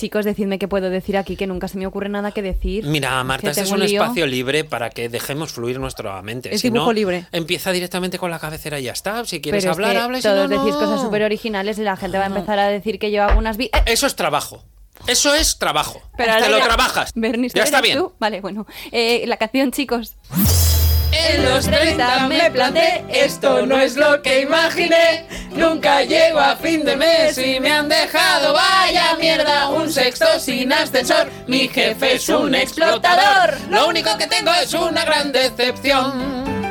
Chicos, decidme qué puedo decir aquí, que nunca se me ocurre nada que decir. Mira, Marta, este es un lío. espacio libre para que dejemos fluir nuestra mente. Es Si dibujo no, libre. Empieza directamente con la cabecera y ya está. Si quieres Pero es hablar, que habla y si todos no, decís no. cosas súper originales y la gente va a empezar a decir que yo hago unas... vi- ¡Eh! Eso es trabajo. Eso es trabajo. Pero Te lo ya- trabajas. Bernie, ya está ¿eres bien. tú? Vale, bueno. Eh, la canción, chicos. En los 30 me planté, esto no es lo que imaginé. Nunca llego a fin de mes y me han dejado, vaya mierda, un sexto sin ascensor. Mi jefe es un explotador. Lo único que tengo es una gran decepción.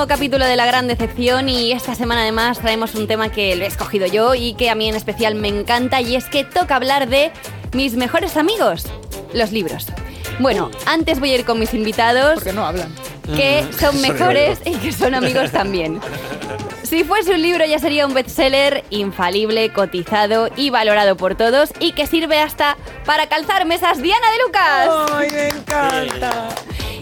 Nuevo capítulo de La Gran Decepción y esta semana además traemos un tema que lo he escogido yo y que a mí en especial me encanta y es que toca hablar de mis mejores amigos, los libros. Bueno, antes voy a ir con mis invitados Porque no hablan. que Mm, son mejores y que son amigos también. Si fuese un libro ya sería un bestseller infalible, cotizado y valorado por todos y que sirve hasta para calzar mesas Diana de Lucas. Ay, me encanta.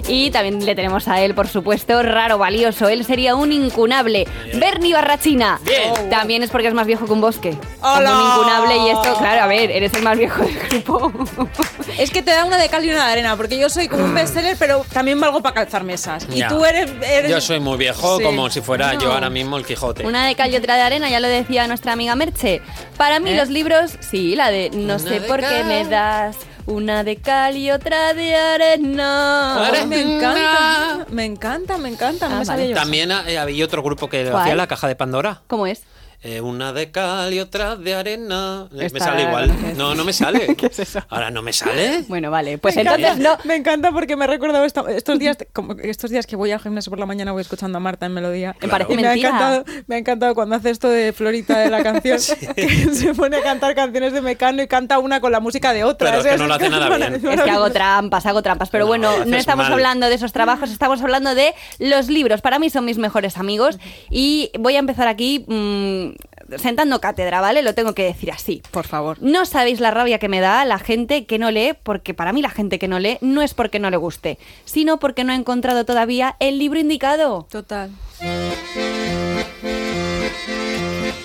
Y también le tenemos a él, por supuesto, raro, valioso. Él sería un incunable. Bernie Barrachina. Bien. También es porque es más viejo que un bosque. ¡Hola! Como un incunable y esto, claro, a ver, eres el más viejo del grupo. Es que te da una de cal y una de arena, porque yo soy como un bestseller, pero también valgo para calzar mesas. Y tú eres, eres- Yo soy muy viejo, Sí. como si fuera yo ahora mismo el Quijote. Una de cal y otra de arena, ya lo decía nuestra amiga Merche. Para mí ¿Eh? los libros, sí, la de no Una sé de por qué me das una de cal y otra de arena. Ay, me encanta, me encanta, me encanta. No Ah, me vale. También eh, había otro grupo que ¿Cuál? hacía la caja de Pandora. ¿Cómo es? Eh, una de cal y otra de arena. Me sale igual. No, no me sale. ¿Qué es eso? Ahora no me sale. Bueno, vale, pues me entonces encanta, no. Me encanta porque me he recordado esto- estos días, como estos días que voy al gimnasio por la mañana voy escuchando a Marta en melodía. Me parece y me ha encantado, me ha encantado cuando hace esto de Florita de la canción, que se pone a cantar canciones de Mecano y canta una con la música de otra. Pero es O sea, que no lo hace nada bien. Es que hago trampas, hago trampas. Pero No, bueno, no estamos mal. hablando de esos trabajos, estamos hablando de los libros. Para mí son mis mejores amigos. Y voy a empezar aquí mm, sentando cátedra, ¿vale? Lo tengo que decir así. Por favor. No sabéis la rabia que me da la gente que no lee, porque para mí la gente que no lee no es porque no le guste, sino porque no ha encontrado todavía el libro indicado. Total.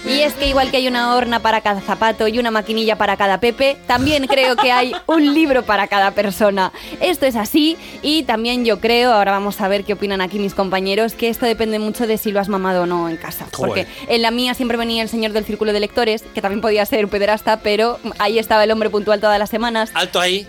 Y es que igual que hay una horna para cada zapato y una maquinilla para cada Pepe, también creo que hay un libro para cada persona. Esto es así y también yo creo, ahora vamos a ver qué opinan aquí mis compañeros, que esto depende mucho de si lo has mamado o no en casa. Porque en la mía siempre venía el señor del círculo de lectores, que también podía ser un pederasta, pero ahí estaba el hombre puntual todas las semanas. Alto ahí.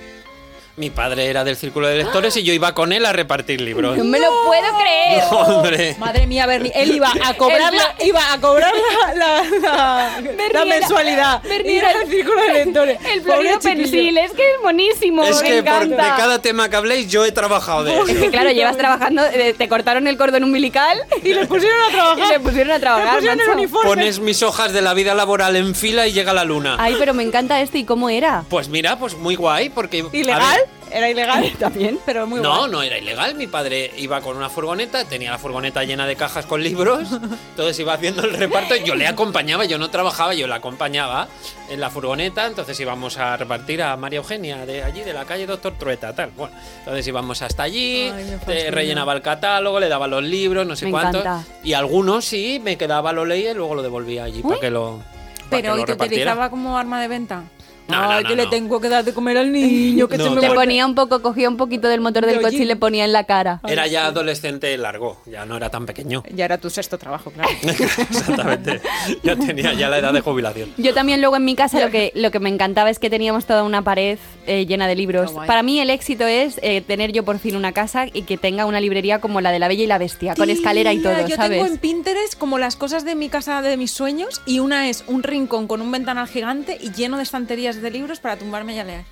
Mi padre era del círculo de lectores y yo iba con él a repartir libros. No me lo puedo creer. Hombre. Madre mía, Bernie, él iba a cobrar la, iba a cobrar la, la, la- mensualidad. Bernie Era el círculo de lectores. El florido pensil, es que es buenísimo. Es me que por, de encanta. cada tema que habléis yo he trabajado de Es que eso. claro, llevas trabajando, eh, te cortaron el cordón umbilical Y le pusieron a trabajar. y le pusieron a trabajar. Le pusieron el macho. uniforme. Pones mis hojas de la vida laboral en fila y llega la luna. Ay, pero me encanta esto y cómo era. Pues mira, pues muy guay porque... ¿Ilegal? Era ilegal. También. Pero muy no, guay. no era ilegal. Mi padre iba con una furgoneta, tenía la furgoneta llena de cajas con libros, entonces iba haciendo el reparto. Yo le acompañaba, yo no trabajaba, yo la acompañaba en la furgoneta. Entonces íbamos a repartir a María Eugenia de allí, de la calle Doctor Trueta, tal. Bueno, entonces íbamos hasta allí, Ay, fastidia. rellenaba el catálogo, le daba los libros, no sé Me cuántos. encanta. Y algunos sí, me quedaba, lo leía y luego lo devolvía allí para que lo. para Pero que ¿y lo te repartiera. utilizaba como arma de venta? No, no, Ay, no, que le tengo que dar de comer al niño, que No, se me te Le ponía un poco, cogía un poquito del motor del De coche y le ponía en la cara. Era ya adolescente largo, ya no era tan pequeño. Ya era tu sexto trabajo, claro. Exactamente. Ya tenía ya la edad de jubilación. Yo también luego en mi casa lo que, lo que me encantaba es que teníamos toda una pared eh, llena de libros. Para mí el éxito es eh, tener yo por fin una casa y que tenga una librería como la de la Bella y la Bestia, con escalera y todo, Yo ¿sabes? tengo en Pinterest como las cosas de mi casa de mis sueños y una es un rincón con un ventanal gigante y lleno de estanterías de libros para tumbarme y a leer.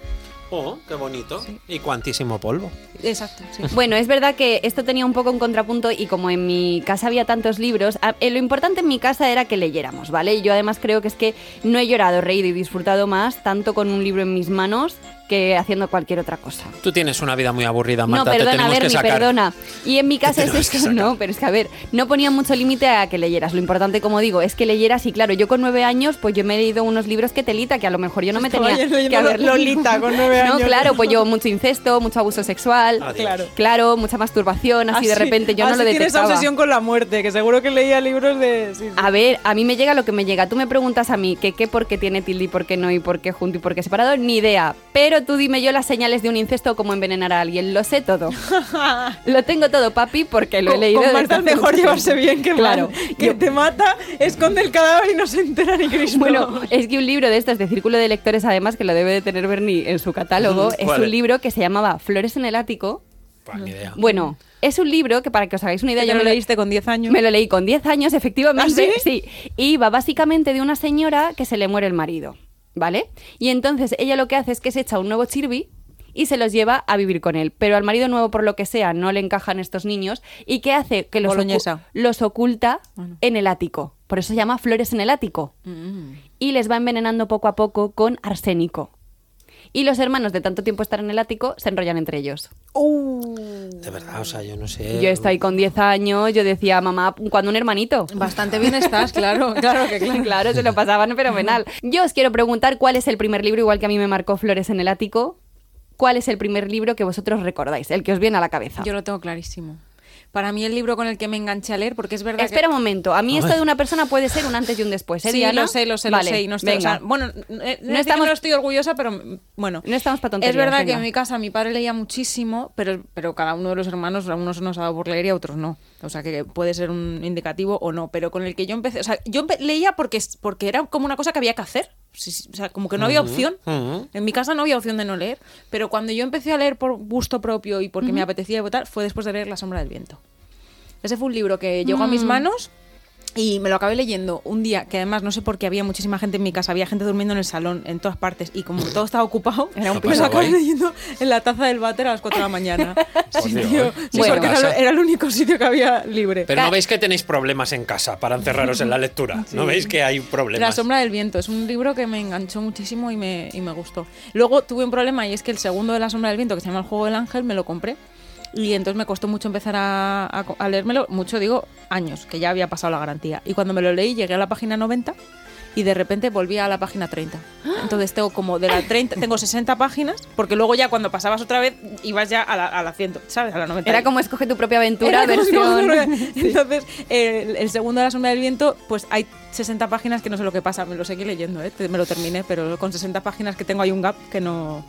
Oh, qué bonito. Y cuantísimo polvo. Exacto, sí. Bueno, es verdad que esto tenía un poco un contrapunto y como en mi casa había tantos libros, eh, lo importante en mi casa era que leyéramos, ¿vale? Y yo además creo que es que no he llorado, reído y disfrutado más tanto con un libro en mis manos que haciendo cualquier otra cosa. Tú tienes una vida muy aburrida, Marta. no, te perdona, tenemos que Bernie, sacar. perdona. Y en mi casa es esto, no, pero es que a ver, no ponía mucho límite a que leyeras. Lo importante, como digo, es que leyeras y claro, yo con nueve años, pues yo me he leído unos libros que telita, que a lo mejor yo no me tenía que haber leído. Lolita con nueve No, años. claro, pues yo mucho incesto, mucho abuso sexual. Claro. Claro, mucha masturbación, así, de repente yo no así lo tienes detectaba. obsesión con la muerte, que seguro que leía libros de... sí, sí. A ver, a mí me llega lo que me llega. Tú me preguntas a mí que qué, por qué tiene tilde y por qué no, y por qué junto y por qué separado, ni idea. Pero tú dime yo las señales de un incesto o cómo envenenar a alguien. Lo sé todo. lo tengo todo, papi, porque lo he leído. Con Marta es mejor llevarse bien que Claro. mal. Que Yo- te mata, esconde el cadáver y no se entera ni Cristo. Bueno, es que un libro de estos de Círculo de Lectores, además, que lo debe de tener Bernie en su catálogo, es ¿Cuál un es? libro que se llamaba Flores en el ático. Pues, ni idea. Bueno, es un libro que para que os hagáis una idea, ¿Ya yo me lo leíste con 10 años? Me lo leí con 10 años, efectivamente. ¿Ah, sí? Y va básicamente de una señora que se le muere el marido, ¿vale? Y entonces ella lo que hace es que se echa un nuevo chirbi y se los lleva a vivir con él. Pero al marido nuevo, por lo que sea, no le encajan estos niños. ¿Y qué hace? Que los, ocu- los oculta Bueno. en el ático. Por eso se llama Flores en el ático. Mm. Y les va envenenando poco a poco con arsénico. Y los hermanos, de tanto tiempo estar en el ático, se enrollan entre ellos. Uh, De verdad, o sea, yo no sé. Yo estoy con 10 años, yo decía, mamá, cuando un hermanito? bastante bien estás, claro, claro que claro. Claro, se lo pasaban fenomenal. Yo os quiero preguntar cuál es el primer libro, igual que a mí me marcó Flores en el ático. ¿Cuál es el primer libro que vosotros recordáis? El que os viene a la cabeza. Yo lo tengo clarísimo. Para mí el libro con el que me enganché a leer, porque es verdad Espera que... un momento. A mí esto de una persona puede ser un antes y un después. ¿eh, Sí, Diana? lo sé, lo sé, Vale, lo sé. Y no estoy, o venga. sea, bueno, eh, no, estamos... estoy orgullosa, pero mm, bueno. No estamos pa' tonterías, Es verdad que en mi casa mi padre leía muchísimo, pero, pero cada uno de los hermanos, a unos nos ha dado por leer y a otros no. O sea, que puede ser un indicativo o no. Pero con el que yo empecé... O sea, yo empe- leía porque, porque era como una cosa que había que hacer. Sí, sí, O sea, como que no había opción. En mi casa no había opción de no leer. Pero cuando yo empecé a leer por gusto propio y porque me apetecía tal, fue después de leer La sombra del viento. Ese fue un libro que llegó a Mm. mis manos y me lo acabé leyendo un día que además no sé por qué había muchísima gente en mi casa, había gente durmiendo en el salón, en todas partes y como todo estaba ocupado, Era un ¿Qué me lo acabé ahí? leyendo en la taza del váter a las 4 de la mañana. Sí, tío. Sí, Bueno. porque era, era el único sitio que había libre. Pero no veis que tenéis problemas en casa para encerraros en la lectura. No veis que hay problemas. La sombra del viento es un libro que me enganchó muchísimo y me, y me gustó. Luego tuve un problema y es que el segundo de La sombra del viento, que se llama El juego del ángel, me lo compré. Y entonces me costó mucho empezar a, a, a leérmelo, mucho digo, años, que ya había pasado la garantía. Y cuando me lo leí llegué a la página 90 y de repente volví a la página 30. Entonces tengo como de la 30, tengo 60 páginas, porque luego ya cuando pasabas otra vez ibas ya a la, a la 100, ¿sabes? A la 90. Era como escoge tu propia aventura, versión. Entonces, el, el segundo de la sombra del viento, pues hay 60 páginas que no sé lo que pasa, me lo seguí leyendo, ¿eh? Me lo terminé, pero con 60 páginas que tengo hay un gap que no,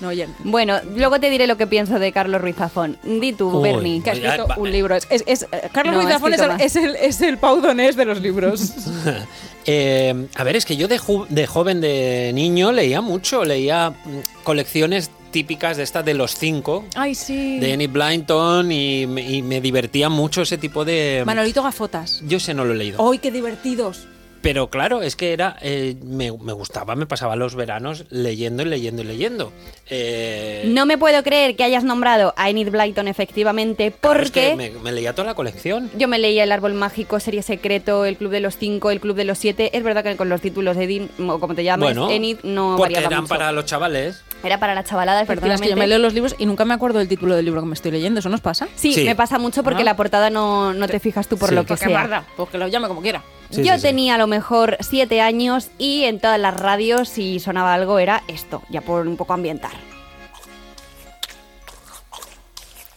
no oyen. Bueno, luego te diré lo que pienso de Carlos Ruiz Zafón. Di tú, Uy, Bernie. Que ha escrito un libro. Es, es- es- eh, Carlos No, Ruiz Zafón es el, es, el, es el Pau Donés de los libros. Eh, a ver, es que yo de, ju- de joven, de niño, leía mucho. Leía mm, colecciones típicas de estas de los cinco. Ay, sí. De Enid Blyton y, me- y me divertía mucho ese tipo de... Manolito Gafotas. Yo ese no lo he leído. ¡Ay, qué divertidos! Pero claro, es que era eh, me, me gustaba, me pasaba los veranos leyendo y leyendo y leyendo. Eh, No me puedo creer que hayas nombrado a Enid Blyton efectivamente, claro, es porque que me, me leía toda la colección. yo me leía El Árbol Mágico, Serie Secreto, El Club de los Cinco, El Club de los Siete. Es verdad que con los títulos de Edin, o como te Bueno, Enid no porque variaba eran mucho. para los chavales. Era para la chavalada, Perdona, es efectivamente. que yo me leo los libros y nunca me acuerdo del título del libro que me estoy leyendo. ¿Eso nos pasa? Sí, Sí. me pasa mucho porque Ah. la portada no, no te fijas tú por Sí. lo que Pues qué sea. barda, pues que lo llame como quiera. Sí, Yo sí, sí. tenía a lo mejor siete años y en todas las radios si sonaba algo era esto, ya por un poco ambientar.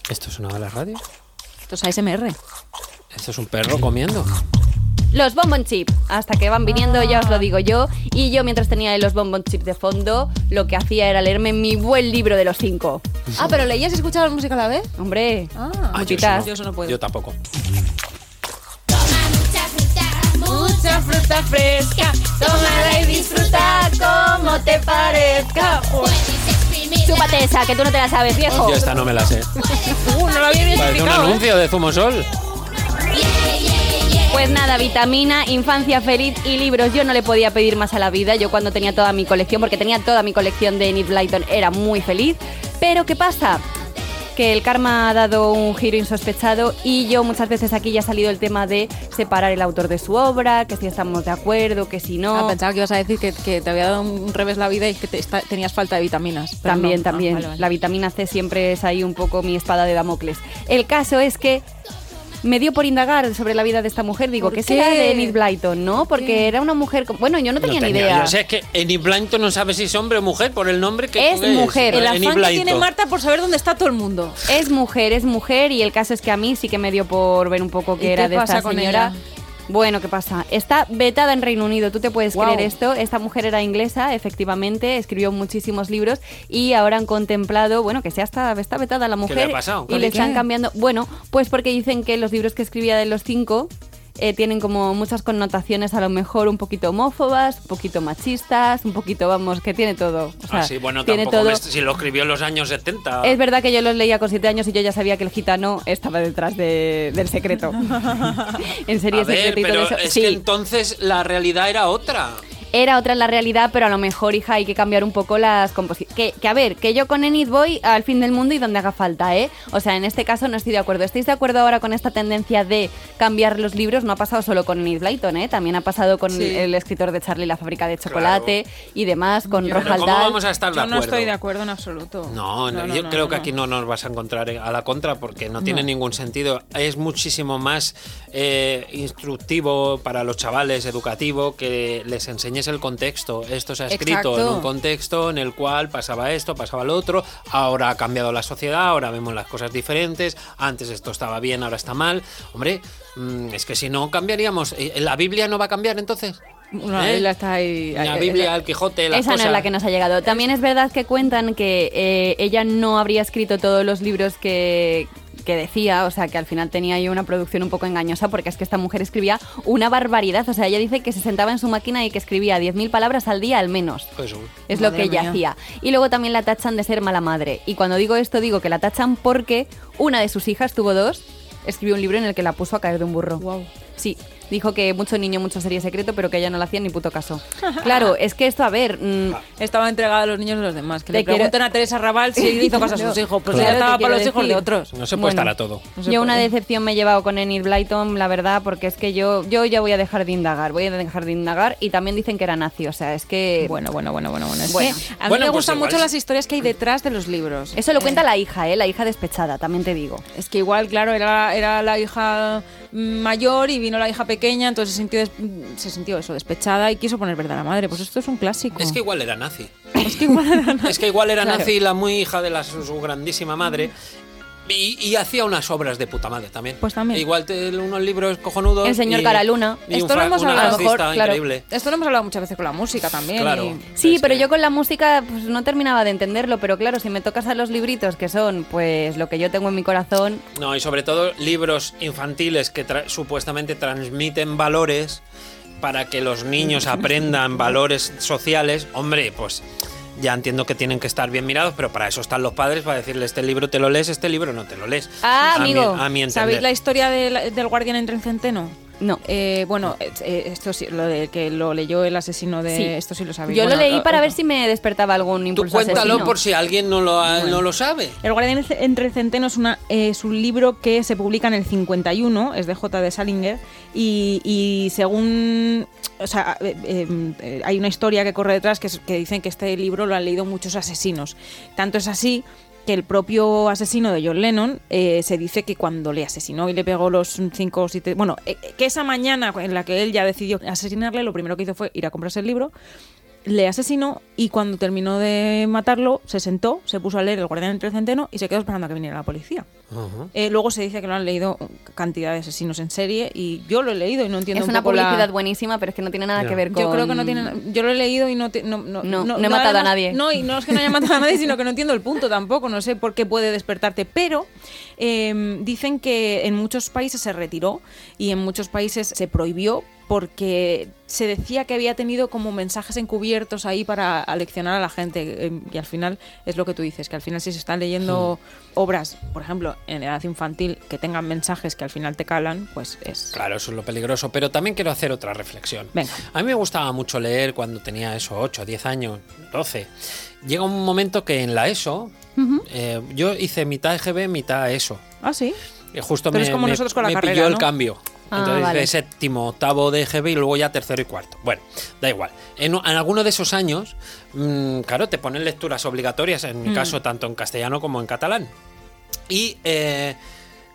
¿Esto sonaba en la radio? Esto es ASMR. Esto es un perro comiendo. Los bonbon chip, hasta que van viniendo, ya os lo digo yo. Y yo mientras tenía los bonbon chip de fondo, lo que hacía era leerme mi buen libro de los cinco. Ah, pero leías y escuchabas música a la vez. Hombre, Ah, Ah, yo, eso Yo eso no puedo. Yo tampoco. Mucha fruta fresca, tómala y disfruta como te parezca. Chúpate esa, que tú no te la sabes, viejo. Yo esta no me la sé. Uh, no lo había Parece un. ¿eh? anuncio de Zumosol. Pues nada, vitamina, infancia feliz y libros. Yo no le podía pedir más a la vida. Yo cuando tenía toda mi colección, porque tenía toda mi colección de Enid Blyton, era muy feliz. Pero ¿qué pasa? que el karma ha dado un giro insospechado y yo muchas veces aquí ya ha salido el tema de separar el autor de su obra, que si estamos de acuerdo, que si no. Ah, pensaba que ibas a decir que, que te había dado un revés la vida y que te está- tenías falta de vitaminas. También, no. Ah, también. vale, vale. La vitamina C siempre es ahí un poco mi espada de Damocles. El caso es que me dio por indagar sobre la vida de esta mujer. Digo, ¿Por ¿qué qué? será de Enid Blyton, no? Porque qué? era una mujer. con- Bueno, yo no tenía ni idea. Yo sé que Enid Blyton no sabe si es hombre o mujer por el nombre que Es mujer. El afán que tiene. Marta por saber dónde está todo el mundo. Es mujer, es mujer y el caso es que a mí sí que me dio por ver un poco ¿Y que era qué de pasa esta con señora. ella? Bueno, ¿qué pasa? Está vetada en Reino Unido, ¿tú te puedes creer esto? Esta mujer era inglesa, efectivamente, escribió muchísimos libros y ahora han contemplado, bueno, que sea está, está vetada la mujer le ha pasado? y le ¿Qué? están cambiando, bueno, pues porque dicen que los libros que escribía de los cinco eh, tienen como muchas connotaciones a lo mejor un poquito homófobas, un poquito machistas, un poquito, vamos, que tiene todo. O sea, Ah, sí, bueno, tiene tampoco todo. me- si lo escribió en los años 70. Es verdad que yo los leía con siete años y yo ya sabía que el gitano estaba detrás de- del secreto. en serie A ver, secreto y todo pero eso. es Sí, que entonces la realidad era otra. Era otra la realidad, pero a lo mejor, hija, hay que cambiar un poco las composiciones. Que, que a ver, que yo con Enid voy al fin del mundo y donde haga falta, ¿eh? O sea, en este caso no estoy de acuerdo. ¿Estáis de acuerdo ahora con esta tendencia de cambiar los libros? No ha pasado solo con Enid Blyton, ¿eh? También ha pasado con Sí. el escritor de Charlie la fábrica de chocolate y demás, con Yo- Roald ¿cómo vamos a estar de Yo acuerdo? no estoy de acuerdo en absoluto. No, no, yo creo que aquí no nos vas a encontrar a la contra porque no tiene No. ningún sentido. Es muchísimo más eh, instructivo para los chavales, educativo, que les enseñes el contexto. Esto se ha escrito Exacto. en un contexto en el cual pasaba esto, pasaba lo otro. Ahora ha cambiado la sociedad, ahora vemos las cosas diferentes. Antes esto estaba bien, ahora está mal. Hombre, mm, es que si no cambiaríamos. eh, ¿La Biblia no va a cambiar entonces? No, ¿Eh? él está ahí. La Biblia, el Quijote, las Esa no es la que nos ha llegado. También es verdad que cuentan que eh, ella no habría escrito todos los libros que, que decía, o sea, que al final tenía ahí una producción un poco engañosa, porque es que esta mujer escribía una barbaridad. O sea, ella dice que se sentaba en su máquina y que escribía 10.000 palabras al día al menos. Es lo que ella mía. hacía. Y luego también la tachan de ser mala madre. Y cuando digo esto, digo que la tachan porque una de sus hijas, tuvo dos, escribió un libro en el que la puso a caer de un burro. Guau. Sí, dijo que mucho niño, mucho sería secreto, pero que ella no le hacía ni puto caso. Claro, es que esto, a ver, mm, Estaba entregada a los niños de los demás. Que le quiero- pregunten a Teresa Raval si hizo caso a sus hijos. Pues Claro, ella estaba para los hijos de otros. no se puede Bueno. estar a todo. No yo una decepción me he llevado con Enid Blyton, la verdad, porque es que yo, yo ya voy a dejar de indagar, voy a dejar de indagar y también dicen que era nazi, o sea, es que... Bueno, bueno, bueno, bueno, bueno. Es Bueno. que a mí Bueno, me pues gustan igual mucho las historias que hay detrás de los libros. Eso lo cuenta la hija, ¿eh? La hija despechada, también te digo. Es que igual, claro, era, era la hija mm, mayor y vino la hija pequeña, entonces se sintió, des- se sintió eso, despechada y quiso poner verdad a la madre. Pues esto es un clásico. Es que igual era nazi. Es que igual era- Es que igual era Claro. nazi la muy hija de la, su grandísima madre. Y, y hacía unas obras de puta madre también. Pues también. Igual te- unos libros cojonudos. El señor y- Caraluna. Y Esto lo hemos hablado, a lo mejor, fascista claro. increíble. Esto lo hemos hablado muchas veces con la música también. Claro. Sí, pero que- yo con la música pues no terminaba de entenderlo, pero claro, si me tocas a los libritos que son pues lo que yo tengo en mi corazón, No, y sobre todo libros infantiles que tra- supuestamente transmiten valores para que los niños aprendan valores sociales. Hombre, pues ya entiendo que tienen que estar bien mirados, pero para eso están los padres, para decirle este libro te lo lees, este libro no te lo lees. Ah, A mi- amigo. a mi entender. ¿Sabéis la historia de la- del guardián entre el centeno? No. Eh, bueno, eh, eh, esto sí, lo de que lo leyó el asesino de Sí. esto sí lo sabéis. Yo lo Bueno, leí para eh, ver si me despertaba algún Tú impulso cuéntalo asesino. por si alguien no lo, ha- no lo sabe. El Guardián entre el Centeno es, una, es un libro que se publica en el 51, es de J. de Salinger, y, y según. O sea, eh, eh, eh, hay una historia que corre detrás que dicen que este libro lo han leído muchos asesinos. Tanto es así que el propio asesino de John Lennon eh, se dice que cuando le asesinó y le pegó los cinco o siete... Bueno, eh, que esa mañana en la que él ya decidió asesinarle, lo primero que hizo fue ir a comprarse el libro, le asesinó y cuando terminó de matarlo se sentó, se puso a leer El Guardián entre el Centeno y se quedó esperando a que viniera la policía. Eh, luego se dice que lo han leído cantidad de asesinos en serie y yo lo he leído y no entiendo Es un una poco la- publicidad buenísima, pero es que no tiene nada que ver con... Yo creo que no tiene. Yo lo he leído y no. te- no, no, No, no he matado a nadie. No, y no es que no haya matado a nadie, sino que no entiendo el punto tampoco. No sé por qué puede despertarte. Pero eh, dicen que en muchos países se retiró y en muchos países se prohibió porque se decía que había tenido como mensajes encubiertos ahí para aleccionar a la gente. eh, Y al final es lo que tú dices, que al final si se están leyendo obras, por ejemplo, en edad infantil, que tengan mensajes que al final te calan, pues es... Claro, eso es lo peligroso. Pero también quiero hacer otra reflexión. Venga. A mí me gustaba mucho leer cuando tenía eso, 8, 10 años, 12. Llega un momento que en la ESO Eh, yo hice mitad EGB, mitad ESO. Ah, sí. Y justo Pero me, es como me- nosotros con la me carrera, pilló el ¿no? cambio. Ah, Entonces vale. hice séptimo, octavo de EGB y luego ya tercero y cuarto. Bueno, da igual. En, en alguno de esos años, mm, claro, te ponen lecturas obligatorias, en Mm. mi caso, tanto en castellano como en catalán. Y eh,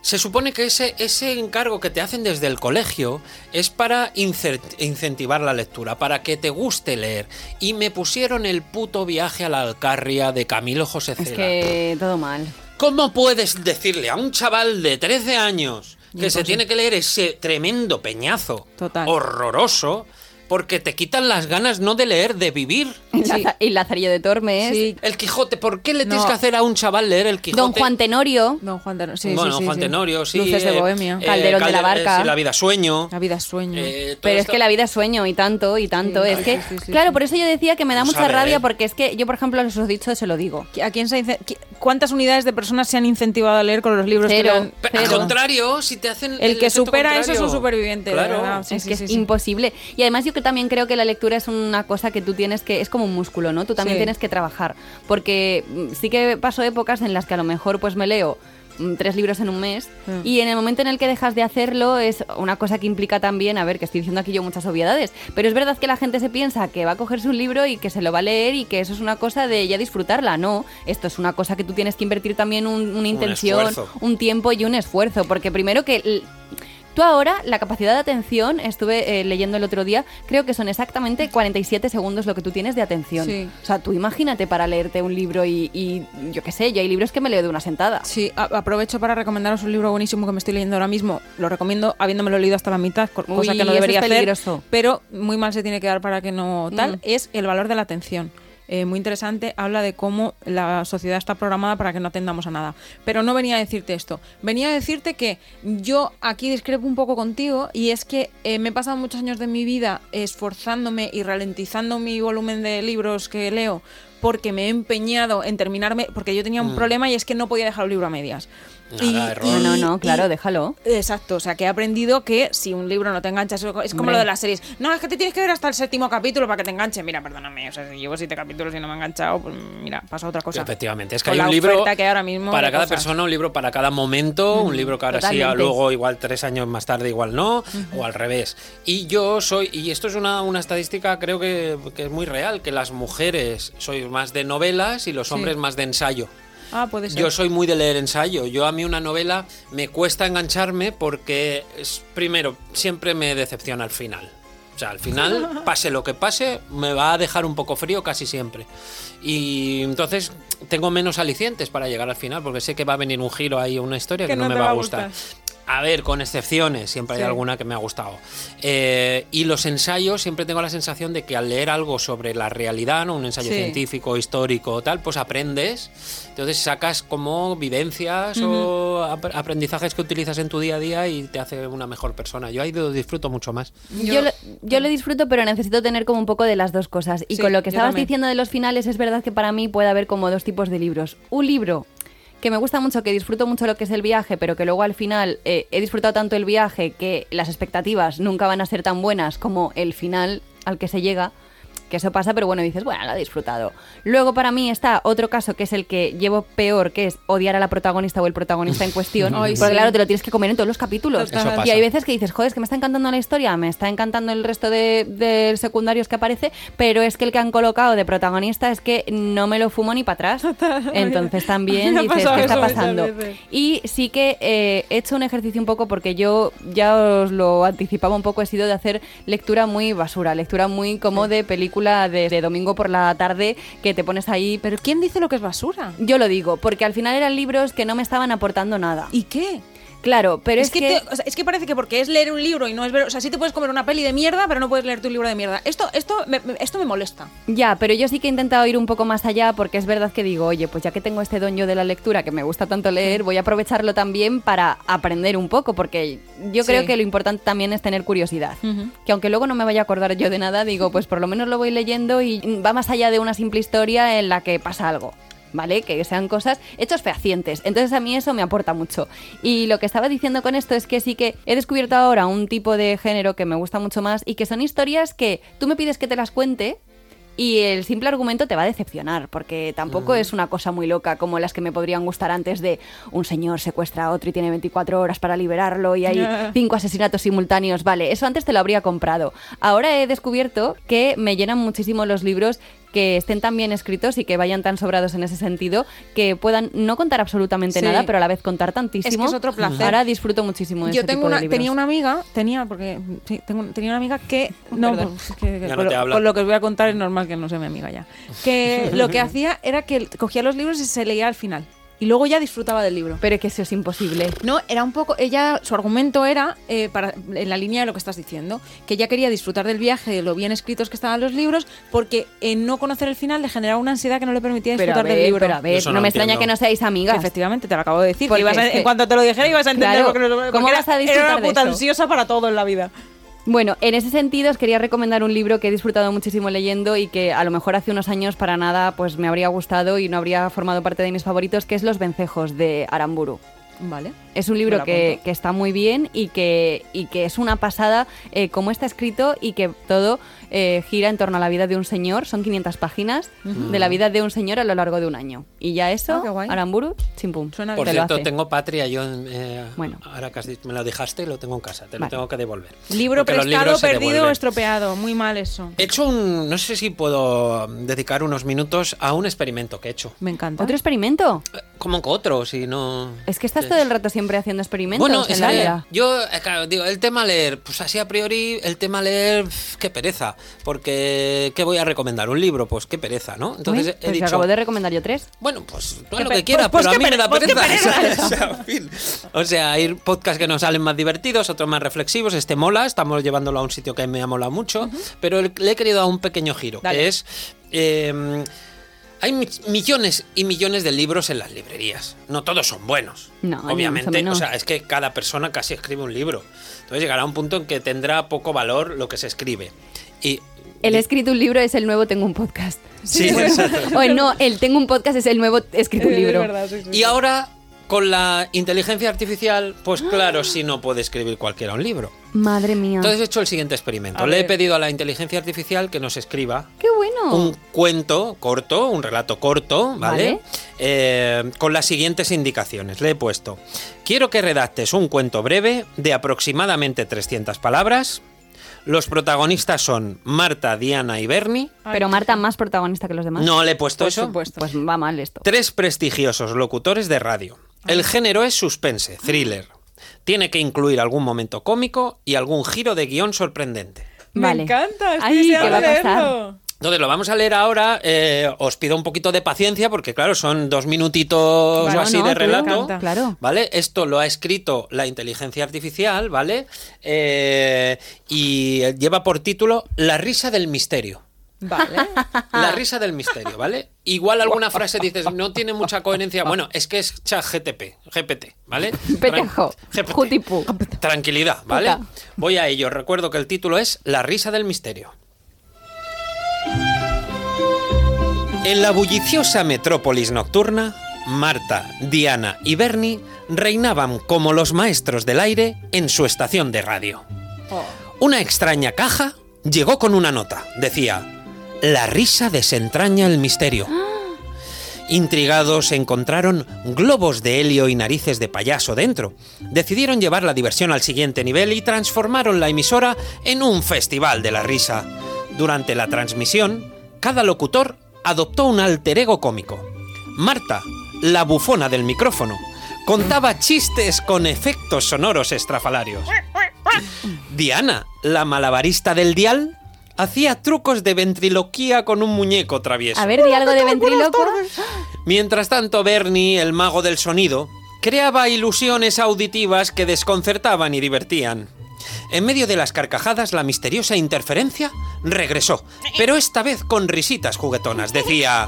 se supone que ese, ese encargo que te hacen desde el colegio es para incentivar la lectura, para que te guste leer. Y me pusieron el puto viaje a la Alcarria de Camilo José Es Cela. que todo mal. ¿Cómo puedes decirle a un chaval de 13 años que se tiene que leer ese tremendo peñazo Total. horroroso porque te quitan las ganas no de leer, de vivir? Sí. Y Lazarillo de Tormes. Sí. El Quijote, ¿por qué le tienes que hacer a un chaval leer el Quijote? Don Juan Tenorio. Don Juan Tenorio. Sí, bueno, sí, sí, Juan sí. Tenorio, sí. Luces de eh, Bohemia. eh, Calderón de la Barca. sí, la vida sueño. La vida es sueño. eh, Pero es que la vida es sueño y tanto y tanto. Sí, es que, sí, sí, claro, sí. por eso yo decía que me da Vamos mucha rabia porque es que yo, por ejemplo, os lo he dicho, se lo digo. ¿A quién se dice, ¿Cuántas unidades de personas se han incentivado a leer con los libros que Cero. le han- Pe- Al contrario, si te hacen. El que efecto supera eso es un superviviente, Claro. es sí, que sí, es sí. imposible. Y además yo que también creo que la lectura es una cosa que tú tienes que, es como un músculo, ¿no? Tú también Sí. tienes que trabajar. Porque mm, sí que paso épocas en las que a lo mejor pues me leo mm, tres libros en un mes Mm. y en el momento en el que dejas de hacerlo es una cosa que implica también, a ver, que estoy diciendo aquí yo muchas obviedades, pero es verdad que la gente se piensa que va a cogerse un libro y que se lo va a leer y que eso es una cosa de ya disfrutarla, no, esto es una cosa que tú tienes que invertir también un- una intención, un tiempo y un esfuerzo, porque primero que... Tú ahora, la capacidad de atención, estuve eh, leyendo el otro día, creo que son exactamente 47 segundos lo que tú tienes de atención. Sí. O sea, tú imagínate para leerte un libro y, y yo qué sé, yo hay libros que me leo de una sentada. Sí, aprovecho para recomendaros un libro buenísimo que me estoy leyendo ahora mismo. Lo recomiendo habiéndomelo leído hasta la mitad, co- cosa Uy, que no debería es hacer. Pero muy mal se tiene que dar para que no tal. Mm. Es el valor de la atención. Eh, muy interesante, habla de cómo la sociedad está programada para que no atendamos a nada. Pero no venía a decirte esto. Venía a decirte que yo aquí discrepo un poco contigo y es que eh, me he pasado muchos años de mi vida esforzándome y ralentizando mi volumen de libros que leo porque me he empeñado en terminarme, porque yo tenía un problema y es que no podía dejar un libro a medias. Nada, error. No, no, no, y- claro, déjalo. Exacto, o sea que he aprendido que si un libro no te engancha, eso es como Hombre. lo de las series. No, es que te tienes que ver hasta el séptimo capítulo para que te enganche. Mira, perdóname, o sea, si llevo siete capítulos y no me ha enganchado, pues mira, pasa otra cosa. Efectivamente, es que Con hay un libro que ahora mismo para cada cosas. persona, un libro para cada momento, un libro que ahora sí, totalmente. luego igual tres años más tarde igual no, o al revés. Y yo soy, y esto es una, una estadística creo que, que es muy real, que las mujeres sois más de novelas y los Sí. hombres más de ensayo. Ah, puede ser. Yo soy muy de leer ensayo. Yo a mí una novela me cuesta engancharme porque es, primero siempre me decepciona al final. O sea, al final, pase lo que pase, me va a dejar un poco frío casi siempre. Y entonces tengo menos alicientes para llegar al final porque sé que va a venir un giro ahí, una historia que, Que no, no me va a gustar. gustar. A ver, con excepciones, siempre hay Sí. alguna que me ha gustado. Eh, y los ensayos, siempre tengo la sensación de que al leer algo sobre la realidad, ¿no? un ensayo Sí. científico, histórico, tal, pues aprendes. Entonces sacas como vivencias o ap- aprendizajes que utilizas en tu día a día y te hace una mejor persona. Yo ahí lo disfruto mucho más. Yo, lo, yo lo disfruto, pero necesito tener como un poco de las dos cosas. Y Sí, con lo que estabas diciendo de los finales, es verdad que para mí puede haber como dos tipos de libros. Un libro que me gusta mucho, que disfruto mucho lo que es el viaje, pero que luego al final eh, he disfrutado tanto el viaje que las expectativas nunca van a ser tan buenas como el final al que se llega. Que eso pasa, pero bueno, dices, bueno, lo he disfrutado. Luego para mí está otro caso que es el que llevo peor, que es odiar a la protagonista o el protagonista en cuestión. Ay, porque sí. claro, te lo tienes que comer en todos los capítulos. Eso Y hay veces que dices, joder, es que me está encantando la historia, me está encantando el resto de, de secundarios que aparece, pero es que el que han colocado de protagonista es que no me lo fumo ni para atrás. Entonces también dices, ¿qué está pasando? Y sí que eh, he hecho un ejercicio un poco, porque yo ya os lo anticipaba un poco, he sido de hacer lectura muy basura, lectura muy como de película de, de domingo por la tarde, que te pones ahí, Pero ¿quién dice lo que es basura? yo lo digo, porque al final eran libros que no me estaban aportando nada. ¿Y qué? Claro, pero es, es, que, te- o sea, es que parece que porque es leer un libro y no es ver, o sea, sí te puedes comer una peli de mierda, pero no puedes leer tu libro de mierda. Esto, esto, me, me- esto me molesta. Ya, pero yo sí que he intentado ir un poco más allá porque es verdad que digo, oye, pues ya que tengo este don yo de la lectura que me gusta tanto leer, voy a aprovecharlo también para aprender un poco porque yo Sí. creo que lo importante también es tener curiosidad. Que aunque luego no me vaya a acordar yo de nada, digo, pues por lo menos lo voy leyendo y va más allá de una simple historia en la que pasa algo. ¿Vale? Que sean cosas hechos fehacientes. Entonces a mí eso me aporta mucho. Y lo que estaba diciendo con esto es que sí que he descubierto ahora un tipo de género que me gusta mucho más y que son historias que tú me pides que te las cuente y el simple argumento te va a decepcionar, porque tampoco es una cosa muy loca como las que me podrían gustar antes de un señor secuestra a otro y tiene 24 horas para liberarlo y hay cinco asesinatos simultáneos. Vale, eso antes te lo habría comprado. Ahora he descubierto que me llenan muchísimo los libros que estén tan bien escritos y que vayan tan sobrados en ese sentido que puedan no contar absolutamente Sí. nada, pero a la vez contar tantísimo. Es que es otro placer. Ahora disfruto muchísimo de Yo ese tengo tipo de una, libros. tenía una amiga, tenía, porque sí, tengo- tenía una amiga que no, pues, que- no con lo que os voy a contar es normal que no sea mi amiga ya. Que lo que hacía era que cogía los libros y se leía al final. Y luego ya disfrutaba del libro. Pero es que eso es imposible. No, era un poco. Ella, su argumento era, eh, para, en la línea de lo que estás diciendo, que ella quería disfrutar del viaje, de lo bien escritos que estaban los libros, porque en no conocer el final le generaba una ansiedad que no le permitía Pero a disfrutar del ver, libro. pero a ver, no, no me extraña que no seáis amigas. Efectivamente, te lo acabo de decir. Porque ibas a- en cuanto te lo dijera, ibas a entender Claro, porque no- ¿cómo porque vas a era- disfrutar Era una de puta eso? ansiosa para todo en la vida. Bueno, en ese sentido os quería recomendar un libro que he disfrutado muchísimo leyendo y que a lo mejor hace unos años para nada pues me habría gustado y no habría formado parte de mis favoritos, que es Los vencejos de Aramburu. Vale. Es un libro que, que está muy bien y que, y que es una pasada eh, cómo está escrito y que todo eh, gira en torno a la vida de un señor. Son 500 páginas de la vida de un señor a lo largo de un año. Y ya eso, guay. Aramburu, chimpum. Suena Por lo cierto, tengo patria, yo eh, Bueno. ahora que has dicho- me lo dejaste, lo tengo en casa, te lo Vale. tengo que devolver. Libro Porque prestado, perdido o estropeado. Muy mal eso. He hecho un, no sé si puedo dedicar unos minutos a un experimento que he hecho. Me encanta. ¿Otro experimento? Eh, Como que otro, si no... Es que estás Sí. todo el rato siempre haciendo experimentos Bueno, en es la que yo, eh, claro, digo, el tema leer, pues así a priori, el tema leer, qué pereza, porque ¿qué voy a recomendar? ¿Un libro? Pues qué pereza, ¿no? Entonces Uy, he pues dicho... acabo de recomendar yo tres. Bueno, pues tú haz lo que quieras, pues- pues pero a mí me da pues pereza. pereza. O sea, en fin. O sea, hay podcasts que nos salen más divertidos, otros más reflexivos. Este mola, estamos llevándolo a un sitio que me ha molado mucho, pero le he querido dar un pequeño giro, Dale. que es... eh, hay mi- millones y millones de libros en las librerías. No todos son buenos. No, obviamente. O sea, es que cada persona casi escribe un libro. Entonces llegará un punto en que tendrá poco valor lo que se escribe. Y El he escrito un libro es el nuevo tengo un podcast. Sí, exacto. O el no, el tengo un podcast es el nuevo escrito un Es libro. verdad, sí, sí, Y ahora, con la inteligencia artificial, pues claro, si no puede escribir cualquiera un libro. Madre mía. Entonces he hecho el siguiente experimento. A Le he pedido a la inteligencia artificial que nos escriba Qué bueno. un cuento corto, un relato corto, ¿vale? Vale. Eh, con las siguientes indicaciones. Le he puesto, quiero que redactes un cuento breve de aproximadamente 300 palabras. Los protagonistas son Marta, Diana y Bernie. Pero Marta más protagonista que los demás. No le he puesto Por eso. supuesto. Pues va mal esto. Tres prestigiosos locutores de radio. El género es suspense, thriller. Tiene que incluir algún momento cómico y algún giro de guion sorprendente. Me Vale. encanta. Estoy Ay, ¿qué va a pasar? Entonces lo vamos a leer ahora. eh, os pido un poquito de paciencia porque, claro, son dos minutitos Vale, o así no, de relato. Claro. ¿Vale? Esto lo ha escrito la inteligencia artificial, ¿vale? Eh, y lleva por título La risa del misterio. Vale. La risa del misterio, ¿vale? Igual alguna frase dices, no tiene mucha coherencia. Bueno, es que es chat GTP, GPT, ¿vale? Petejo, GPT. Tranquilidad, ¿vale? Voy a ello. Recuerdo que el título es La risa del misterio. En la bulliciosa metrópolis nocturna, Marta, Diana y Bernie reinaban como los maestros del aire en su estación de radio. Oh. Una extraña caja llegó con una nota. Decía, la risa desentraña el misterio. Intrigados encontraron globos de helio y narices de payaso dentro. Decidieron llevar la diversión al siguiente nivel y transformaron la emisora en un festival de la risa. Durante la transmisión, cada locutor adoptó un alter ego cómico. Marta, la bufona del micrófono, contaba chistes con efectos sonoros estrafalarios. Diana, la malabarista del dial, hacía trucos de ventriloquía con un muñeco travieso. A ver, di algo de ventríloco. Mientras tanto, Bernie, el mago del sonido, creaba ilusiones auditivas que desconcertaban y divertían. En medio de las carcajadas, la misteriosa interferencia regresó, pero esta vez con risitas juguetonas. Decía,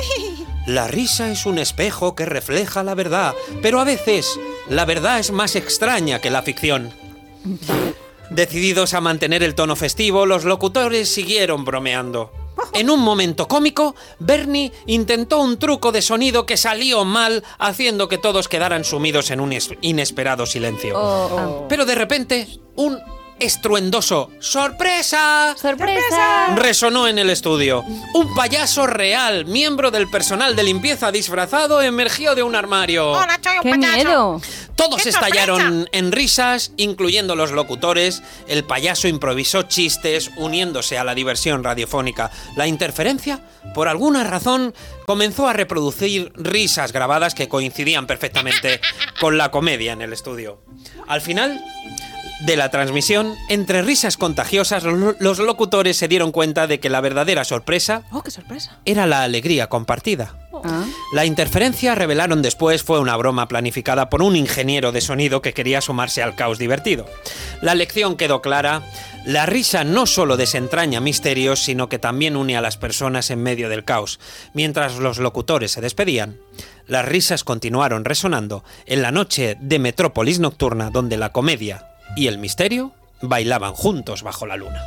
la risa es un espejo que refleja la verdad, pero a veces la verdad es más extraña que la ficción. Decididos a mantener el tono festivo, los locutores siguieron bromeando. En un momento cómico, Bernie intentó un truco de sonido que salió mal, haciendo que todos quedaran sumidos en un es- inesperado silencio. Oh, Pero de repente, un estruendoso ¡Sorpresa! ¡Sorpresa! resonó en el estudio. Un payaso real, miembro del personal de limpieza disfrazado, emergió de un armario. Hola, soy un ¡Qué payaso. miedo! Todos ¡Qué estallaron en risas, incluyendo los locutores. El payaso improvisó chistes, uniéndose a la diversión radiofónica. La interferencia, por alguna razón, comenzó a reproducir risas grabadas que coincidían perfectamente con la comedia en el estudio. Al final de la transmisión, entre risas contagiosas, lo- los locutores se dieron cuenta de que la verdadera sorpresa ¡Oh, qué sorpresa! era la alegría compartida. Ah. La interferencia, revelaron después, fue una broma planificada por un ingeniero de sonido que quería sumarse al caos divertido. La lección quedó clara. La risa no solo desentraña misterios, sino que también une a las personas en medio del caos. Mientras los locutores se despedían, las risas continuaron resonando en la noche de Metrópolis Nocturna, donde la comedia y el misterio bailaban juntos bajo la luna.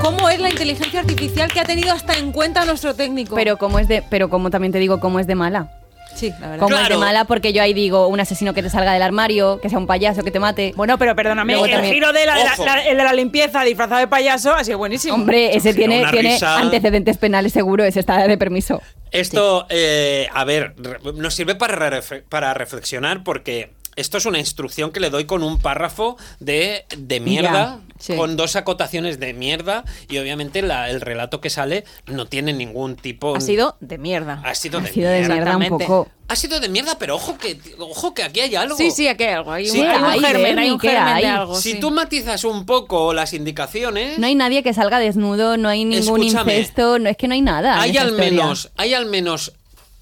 ¿Cómo es la inteligencia artificial que ha tenido hasta en cuenta nuestro técnico? Pero como es de, pero como también te digo, como es de mala. sí, la verdad. Como es de Claro. mala porque yo ahí digo un asesino que te salga del armario, que sea un payaso que te mate. Bueno, pero perdóname, Luego el también- giro de la, de la- Ojo. la- el de la limpieza disfrazado de payaso ha sido buenísimo. Hombre, ese tiene, una tiene risa- antecedentes penales seguro, ese está de permiso. Esto, eh, a ver, re- nos sirve para, ref- para reflexionar porque esto es una instrucción que le doy con un párrafo de, de mierda, sí. con dos acotaciones de mierda y obviamente la- el relato que sale no tiene ningún tipo... Ha sido de mierda. Ha sido Ha de sido de mierda. un poco. Ha sido de mierda, pero ojo que, ojo que aquí hay algo. Sí, sí, aquí hay algo. Hay, Sí, un, hay un hay, germen, hay un ¿qué germen hay? de algo. Si sí. tú matizas un poco las indicaciones... No hay nadie que salga desnudo, no hay ningún Escúchame. incesto, no es que no hay nada. hay al menos, hay al menos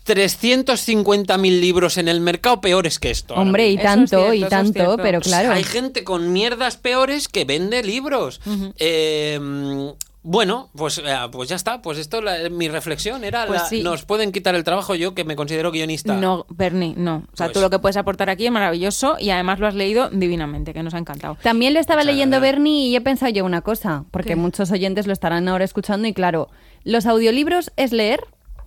350.000 libros en el mercado peores que esto. Hombre, y tanto, cierto, y tanto, pero Pues claro. Hay gente con mierdas peores que vende libros. Eh, bueno, pues, eh, pues ya está. Pues esto, la- mi reflexión era, Pues la- sí. nos pueden quitar el trabajo yo que me considero guionista. No, Bernie, no. O sea, Pues- tú lo que puedes aportar aquí es maravilloso y además lo has leído divinamente, que nos ha encantado. También lo estaba leyendo. Bernie y he pensado yo una cosa, porque ¿Qué? muchos oyentes lo estarán ahora escuchando y claro, ¿los audiolibros es leer?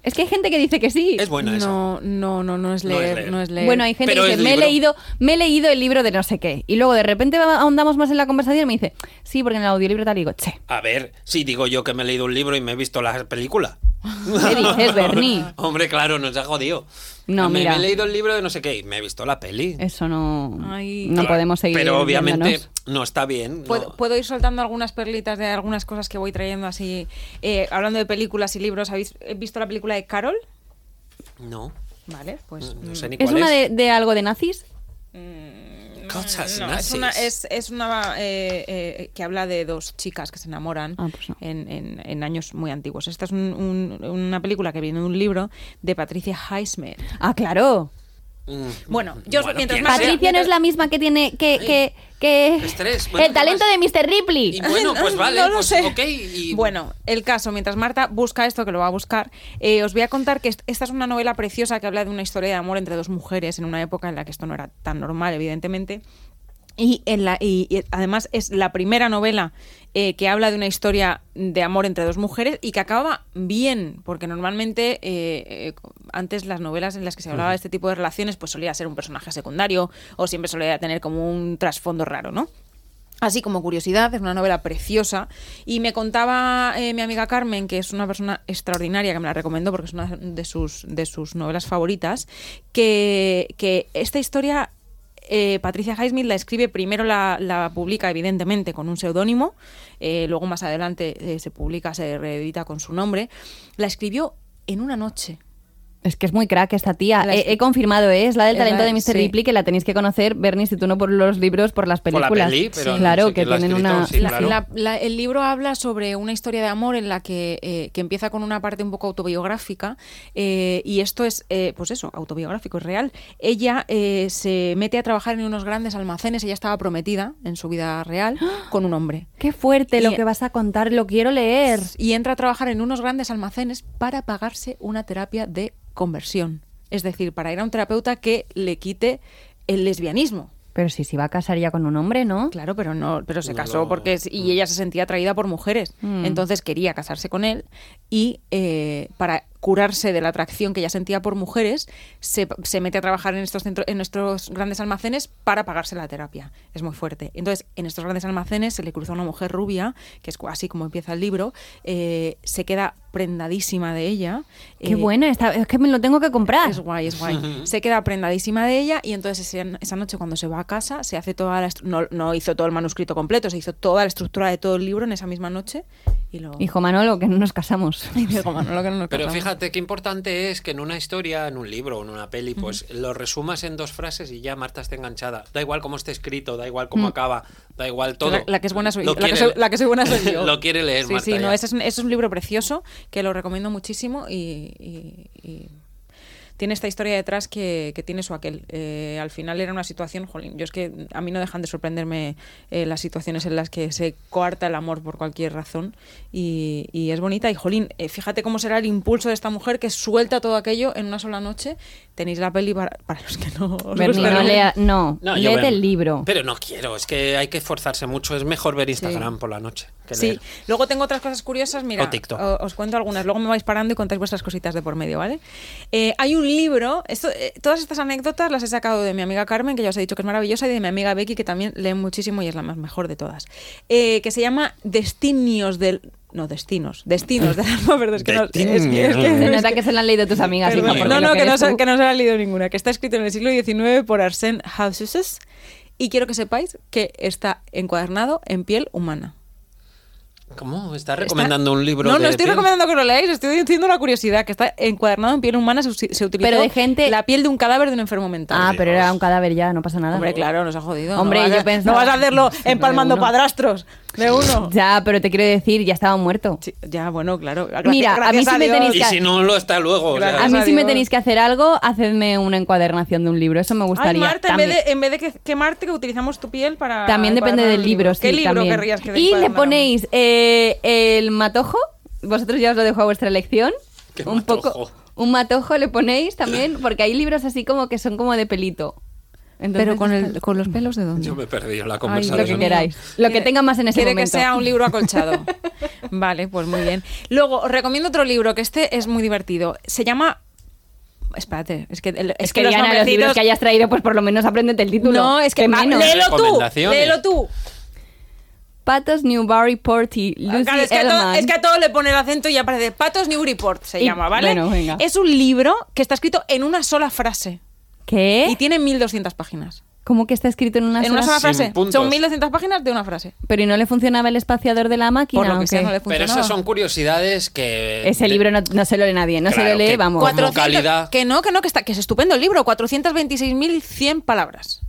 Es que hay gente que dice que sí. Es buena esa. No, no, no, no es No es leer, leer. no es leer. Bueno, hay gente Pero que dice, me he, libro". leído, me he leído el libro de no sé qué. Y luego de repente ahondamos más en la conversación y me dice, sí, porque en el audiolibro tal y digo, che, A ver, si digo yo que me he leído un libro y me he visto la película. ¿qué dices, Bernie? Hombre, claro, nos ha jodido. No, me, mira. me he leído el libro de no sé qué y me he visto la peli. Eso no, Ay. no Claro, podemos seguir. Pero obviamente viéndonos. no está bien. no. ¿Puedo, puedo ir soltando algunas perlitas de algunas cosas que voy trayendo así. Eh, hablando de películas y libros, ¿habéis visto la película de Carol? No, Vale, pues. no sé ni ¿Es cuál una es. de, de algo de nazis? Cosas No, es una, es, es una eh, eh, que habla de dos chicas que se enamoran Ah, pues no. en, en- en años muy antiguos. Esta es un- un- una película que viene de un libro de Patricia Highsmith. Ah, claro. Mm, Bueno, yo mientras más-. Patricia no es la misma que tiene que... que, que... Estrés, bueno, el talento ¿qué de Mr. Ripley. Y bueno, pues vale, No lo pues sé. y- Bueno, el caso, mientras Marta busca esto, que lo va a buscar, eh, os voy a contar que est- esta es una novela preciosa que habla de una historia de amor entre dos mujeres en una época en la que esto no era tan normal, evidentemente. Y, en la, y, y además es la primera novela eh, que habla de una historia de amor entre dos mujeres y que acaba bien, porque normalmente eh, eh, antes las novelas en las que se hablaba de este tipo de relaciones pues solía ser un personaje secundario o siempre solía tener como un trasfondo raro, ¿no? Así como curiosidad, es una novela preciosa. Y me contaba eh, mi amiga Carmen, que es una persona extraordinaria, que me la recomendó porque es una de sus, de sus novelas favoritas, que, que esta historia eh, Patricia Highsmith la escribe, primero la, publica evidentemente con un seudónimo, eh, luego más adelante eh, se publica, se reedita con su nombre. La escribió en una noche. Es que es muy crack esta tía. La He, confirmado, ¿eh? es la del Es talento la- de Mr. sí. Ripley, que la tenéis que conocer, Bernie, si tú no por los libros, por las Por la películas. peli, pero no claro, sé que tienen escrito, una... sí, La- claro. la- la- el libro habla sobre una historia de amor en la que, eh, que empieza con una parte un poco autobiográfica eh, y esto es, eh, pues eso, autobiográfico, es real. Ella eh, se mete a trabajar en unos grandes almacenes, ella estaba prometida en su vida real con un hombre. Qué fuerte lo que vas a contar, lo quiero leer. Y entra a trabajar en unos grandes almacenes para pagarse una terapia de conversión. Es decir, para ir a un terapeuta que le quite el lesbianismo. Pero si se iba a casar ya con un hombre, ¿no? Claro, pero no, pero se casó porque y ella se sentía atraída por mujeres. Mm. Entonces quería casarse con él y eh, para curarse de la atracción que ya sentía por mujeres, se, se mete a trabajar en estos, centros, en estos grandes almacenes para pagarse la terapia. Es muy fuerte. Entonces, en estos grandes almacenes se le cruza una mujer rubia, que es así como empieza el libro, eh, se queda prendadísima de ella. Qué eh, buena, está, es que me lo tengo que comprar. es guay, es guay. Se queda prendadísima de ella y entonces ese- esa noche cuando se va a casa se hace toda la... No, no hizo todo el manuscrito completo, se hizo toda la estructura de todo el libro en esa misma noche lo... Hijo Manolo, que no nos casamos. Y digo, Manolo, que no nos Pero casamos. fíjate qué importante es que en una historia, en un libro en una peli, pues lo resumas en dos frases y ya Marta está enganchada. Da igual cómo esté escrito, da igual cómo acaba, da igual todo. La, la que es buena soy yo. La que soy, la que soy buena soy yo. lo quiere leer Sí, Marta. sí, no, ese es, un- ese es un libro precioso que lo recomiendo muchísimo y, y- y tiene esta historia detrás que, que tiene su aquel. Eh, al final era una situación, jolín, yo es que a mí no dejan de sorprenderme eh, las situaciones en las que se coarta el amor por cualquier razón y, y es bonita. Y jolín, eh, fíjate cómo será el impulso de esta mujer que suelta todo aquello en una sola noche. Tenéis la peli para, para los que no... Berni, no, ¿no? lea, no, No, léete el libro. Pero no quiero, es que hay que esforzarse mucho. Es mejor ver Instagram por la noche que Sí, leer. luego tengo otras cosas curiosas, mira, O TikTok. o- os cuento algunas, luego me vais parando y contáis vuestras cositas de por medio, ¿vale? Eh, hay un libro, esto, eh, todas estas anécdotas las he sacado de mi amiga Carmen, que ya os he dicho que es maravillosa, y de mi amiga Becky, que también lee muchísimo y es la más mejor de todas, eh, que se llama Destinios del... No, destinos, destinos del alma, perdón, es que no... es que- es que-. Se es nota que- que se lo han leído tus amigas, no, no, que, no se, que no se ha leído ninguna, que está escrito en el siglo XIX por Arsène Hauses y quiero que sepáis que está encuadernado en piel humana. ¿Cómo? ¿Estás recomendando un libro No, de no estoy piel? recomendando que lo leáis, estoy diciendo una curiosidad, que está encuadernado en piel humana, se, se utilizó Pero de gente- la piel de un cadáver de un enfermo mental. Ah, pero era un cadáver ya, no pasa nada. Hombre, claro, nos ha jodido. Hombre, no vas yo a, pensaba- No vas a hacerlo empalmando padrastros de uno. Ya, pero te quiero decir, ya estaba muerto. Sí, ya, bueno, claro. Gracias- Mira, a mí sí me Dios. tenéis Y si no lo está luego. o sea, Gracias. A mí si me Adiós. tenéis que hacer algo, hacedme una encuadernación de un libro, eso me Ay, gustaría. Marta, en vez, de, en vez de que quemarte, que utilizamos tu piel para. También depende del un libro, sí, ¿Qué libro también. querrías que Y le ponéis eh, el matojo, vosotros ya os lo dejo a vuestra elección. ¿Qué un matojo? poco un matojo le ponéis también, porque hay libros así como que son como de pelito. Entonces, Pero con, el, con los pelos de dónde? Yo me he perdido en la lo conversación. que queráis, lo que tenga más en ese Quiere momento. que sea un libro acolchado. vale, pues muy bien. Luego, os recomiendo otro libro que este es muy divertido. Se llama. Espérate, es que, el- Es que los Diana, los libros que hayas traído, pues por lo menos apréndete el título. No, es que. ¿Qué ah, menos? léelo tú. Léelo tú. Patos Newbury Porty, Lucy Claro, es, que a todo, Ellman. es que a todo le pone el acento y aparece Patos New Report, se Y- llama, ¿vale? bueno, venga. Es un libro que está escrito en una sola frase ¿Qué? y tiene 1200 páginas. ¿Cómo que está escrito en una en una sola- Sin frase. puntos. Son 1200 páginas de una frase. Pero ¿y no le funcionaba el espaciador de la máquina? Por lo que sea, no le Pero esas son curiosidades que. Ese de- libro no, no se lo lee nadie, no se lo lee, vamos. cuatro- 400 calidad. Que no, que no, que, está, que es estupendo el libro. 426.100 palabras.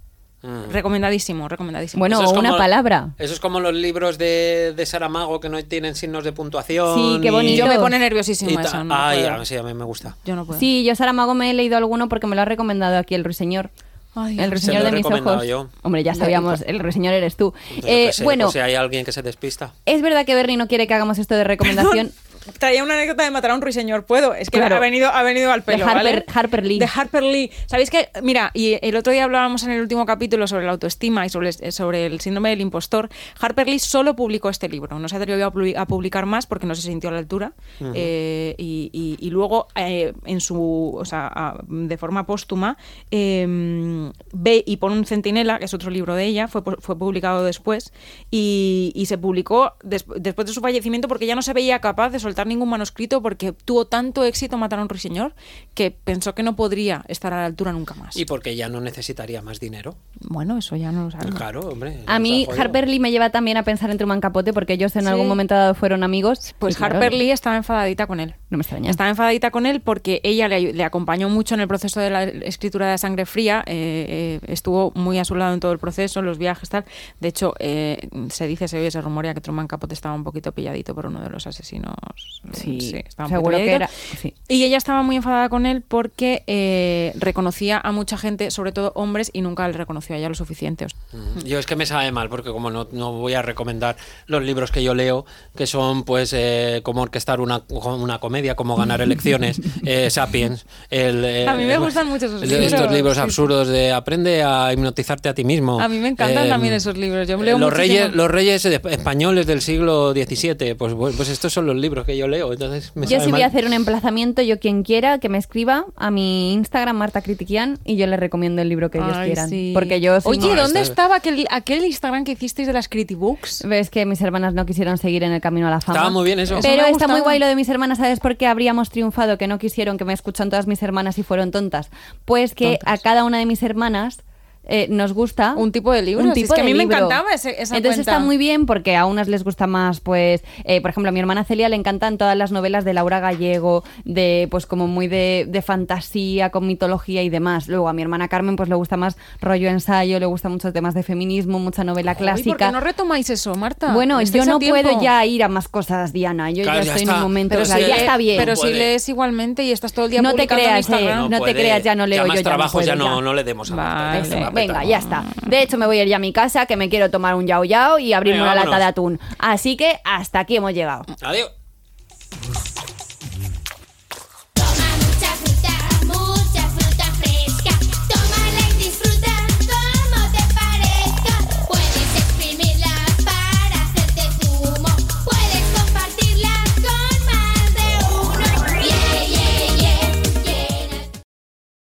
Mm. Recomendadísimo, recomendadísimo. Bueno, es una como- palabra. Eso es como los libros de, de Saramago que no tienen signos de puntuación. Sí, qué y- bonito. Yo me pone nerviosísima y ta- eso. No Ay, a mí sí, a mí me gusta. Yo no puedo. Sí, yo Saramago me he leído alguno porque me lo ha recomendado aquí el ruiseñor. Ay, el ruiseñor de mis ojos. yo. Hombre, ya sabíamos, el ruiseñor eres tú. Yo Eh, sé, bueno, por si hay alguien que se despista. es verdad que Bernie no quiere que hagamos esto de recomendación. Traía una anécdota de matar a un ruiseñor, puedo. Es que Claro. ha, venido, ha venido al pelo. De Harper- ¿vale? Harper Lee. De Harper Lee. ¿Sabéis que? Mira, y el otro día hablábamos en el último capítulo sobre la autoestima y sobre, el- sobre el síndrome del impostor. Harper Lee solo publicó este libro. No se atrevió a, publi- a publicar más porque no se sintió a la altura. Eh, y, y- y luego, eh, en su, o sea, de forma póstuma, eh, ve y pone un centinela, que es otro libro de ella, fue, fue publicado después y, y se publicó des- después de su fallecimiento porque ya no se veía capaz de soltar ningún manuscrito porque tuvo tanto éxito matar a un ruiseñor que pensó que no podría estar a la altura nunca más. Y porque ya no necesitaría más dinero. bueno, eso ya no lo sabemos. Claro, hombre. A mí. Harper Lee me lleva también a pensar en Truman Capote porque ellos en Sí. algún momento dado fueron amigos. Pues claro, Harper Lee estaba enfadadita con él. No me extraña. Estaba enfadadita con él porque ella le, le acompañó mucho en el proceso de la escritura de Sangre Fría, eh, eh, estuvo muy a su lado en todo el proceso, en los viajes, tal. De hecho, eh, se dice, se oye, se rumorea que Truman Capote estaba un poquito pilladito por uno de los asesinos. Sí, estaba un seguro poquito que era. sí. Y ella estaba muy enfadada con él porque eh, reconocía a mucha gente, sobre todo hombres, y nunca le reconoció a ella lo suficiente. O sea, Mm. Yo es que me sabe mal porque como no, no voy a recomendar los libros que yo leo, que son pues eh, como orquestar una, una comedia comedia, como ganar elecciones, eh, Sapiens. El, eh, A mí me el- gustan mucho esos el- libros. Estos libros Sí, sí. absurdos de aprende a hipnotizarte a ti mismo. A mí me encantan Eh, también esos libros. Yo leo los muchísimo. reyes, los reyes españoles del siglo XVII, pues, pues pues estos son los libros que yo leo. Entonces me Yo sí voy a hacer un emplazamiento, yo quien quiera, que me escriba a mi Instagram, Marta Critiquian, y yo le recomiendo el libro que ellos Ay, quieran. sí. Porque yo Oye, muy- ¿dónde está- estaba aquel, aquel Instagram que hicisteis de las Critibooks? Ves que mis hermanas no quisieron seguir en el camino a la fama. Estaba muy bien eso. Eso Pero ha está muy guay lo de mis hermanas, ¿sabes por qué habríamos triunfado? Que no quisieron que me escuchan todas mis hermanas y fueron tontas. Pues que Tontas. a cada una de mis hermanas eh, nos gusta Un tipo de libros. un Es tipo que a de mí me libro. encantaba ese- esa Entonces cuenta. está muy bien porque a unas les gusta más, pues, eh, por ejemplo, a mi hermana Celia le encantan todas las novelas de Laura Gallego, de, pues, como muy de, de fantasía, con mitología y demás. Luego a mi hermana Carmen, pues, le gusta más rollo ensayo, le gustan muchos temas de feminismo, mucha novela Ay, ¿Por qué clásica. no retomáis eso, Marta? Bueno, yo Estáis a no tiempo. puedo ya ir a más cosas, Diana. Yo Claro, ya ya estoy en un momento, Pero o sea, si ya está bien. Pero si lees igualmente y estás todo el día No te publicando en creas, eh, Instagram. no te creas, ya no leo ya más yo, ya no trabajos ya, no, ya. no le demos a Vale. Marta, a venga, ya está. De hecho, me voy a ir ya a mi casa, que me quiero tomar un yao yao y abrirme una lata de atún. Así que hasta aquí hemos llegado. Adiós.